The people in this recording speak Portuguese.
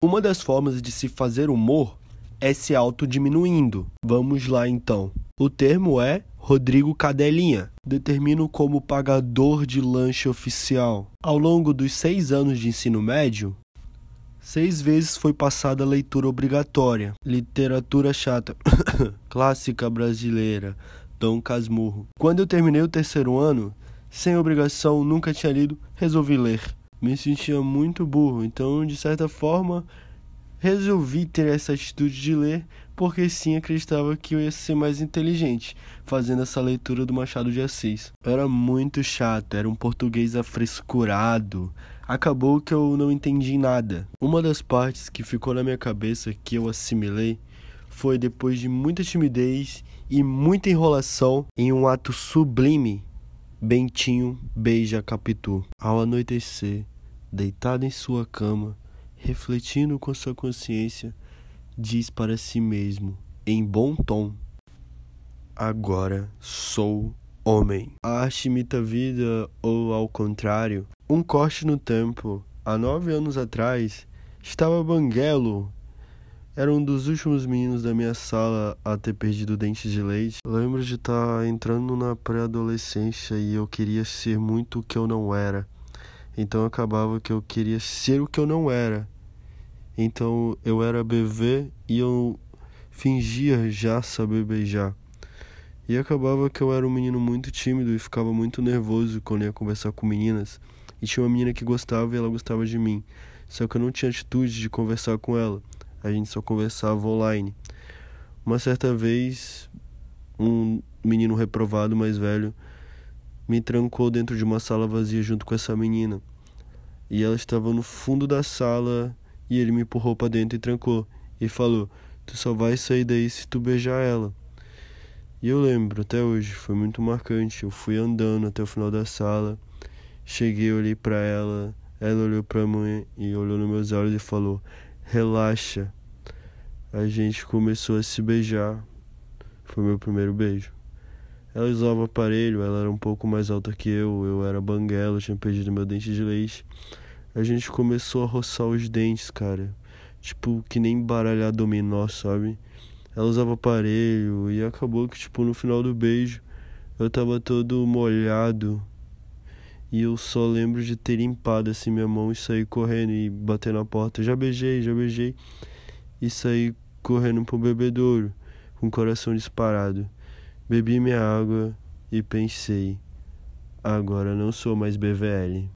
Uma das formas de se fazer humor é se autodiminuindo. Vamos lá então. O termo é Rodrigo Cadelinha. Determino como pagador de lanche oficial. Ao longo dos seis anos de ensino médio, seis vezes foi passada a leitura obrigatória. Literatura chata. Clássica brasileira. Dom Casmurro. Quando eu terminei o terceiro ano, sem obrigação, nunca tinha lido, resolvi ler me sentia muito burro, então de certa forma resolvi ter essa atitude de ler, porque sim acreditava que eu ia ser mais inteligente fazendo essa leitura do Machado de Assis. Era muito chato, era um português afrescurado. Acabou que eu não entendi nada. Uma das partes que ficou na minha cabeça que eu assimilei foi depois de muita timidez e muita enrolação em um ato sublime Bentinho beija Capitu. Ao anoitecer, deitado em sua cama, refletindo com sua consciência, diz para si mesmo, em bom tom: Agora sou homem. A arte imita vida, ou ao contrário, um corte no tempo. Há nove anos atrás, estava Banguelo era um dos últimos meninos da minha sala a ter perdido dentes de leite. Lembro de estar tá entrando na pré-adolescência e eu queria ser muito o que eu não era. Então acabava que eu queria ser o que eu não era. Então eu era bebê e eu fingia já saber beijar. E acabava que eu era um menino muito tímido e ficava muito nervoso quando ia conversar com meninas. E tinha uma menina que gostava e ela gostava de mim. Só que eu não tinha atitude de conversar com ela a gente só conversava online. Uma certa vez, um menino reprovado mais velho me trancou dentro de uma sala vazia junto com essa menina. E ela estava no fundo da sala e ele me empurrou para dentro e trancou e falou: "Tu só vai sair daí se tu beijar ela". E eu lembro até hoje, foi muito marcante. Eu fui andando até o final da sala, cheguei, olhei para ela, ela olhou para mim e olhou nos meus olhos e falou: relaxa. A gente começou a se beijar. Foi meu primeiro beijo. Ela usava aparelho, ela era um pouco mais alta que eu, eu era banguela, tinha perdido meu dente de leite. A gente começou a roçar os dentes, cara. Tipo, que nem baralhar dominó, sabe? Ela usava aparelho e acabou que, tipo, no final do beijo eu tava todo molhado e eu só lembro de ter limpado assim minha mão e sair correndo e bater na porta. Já beijei, já beijei. E saí correndo pro bebedouro, com o coração disparado. Bebi minha água e pensei: agora não sou mais BVL.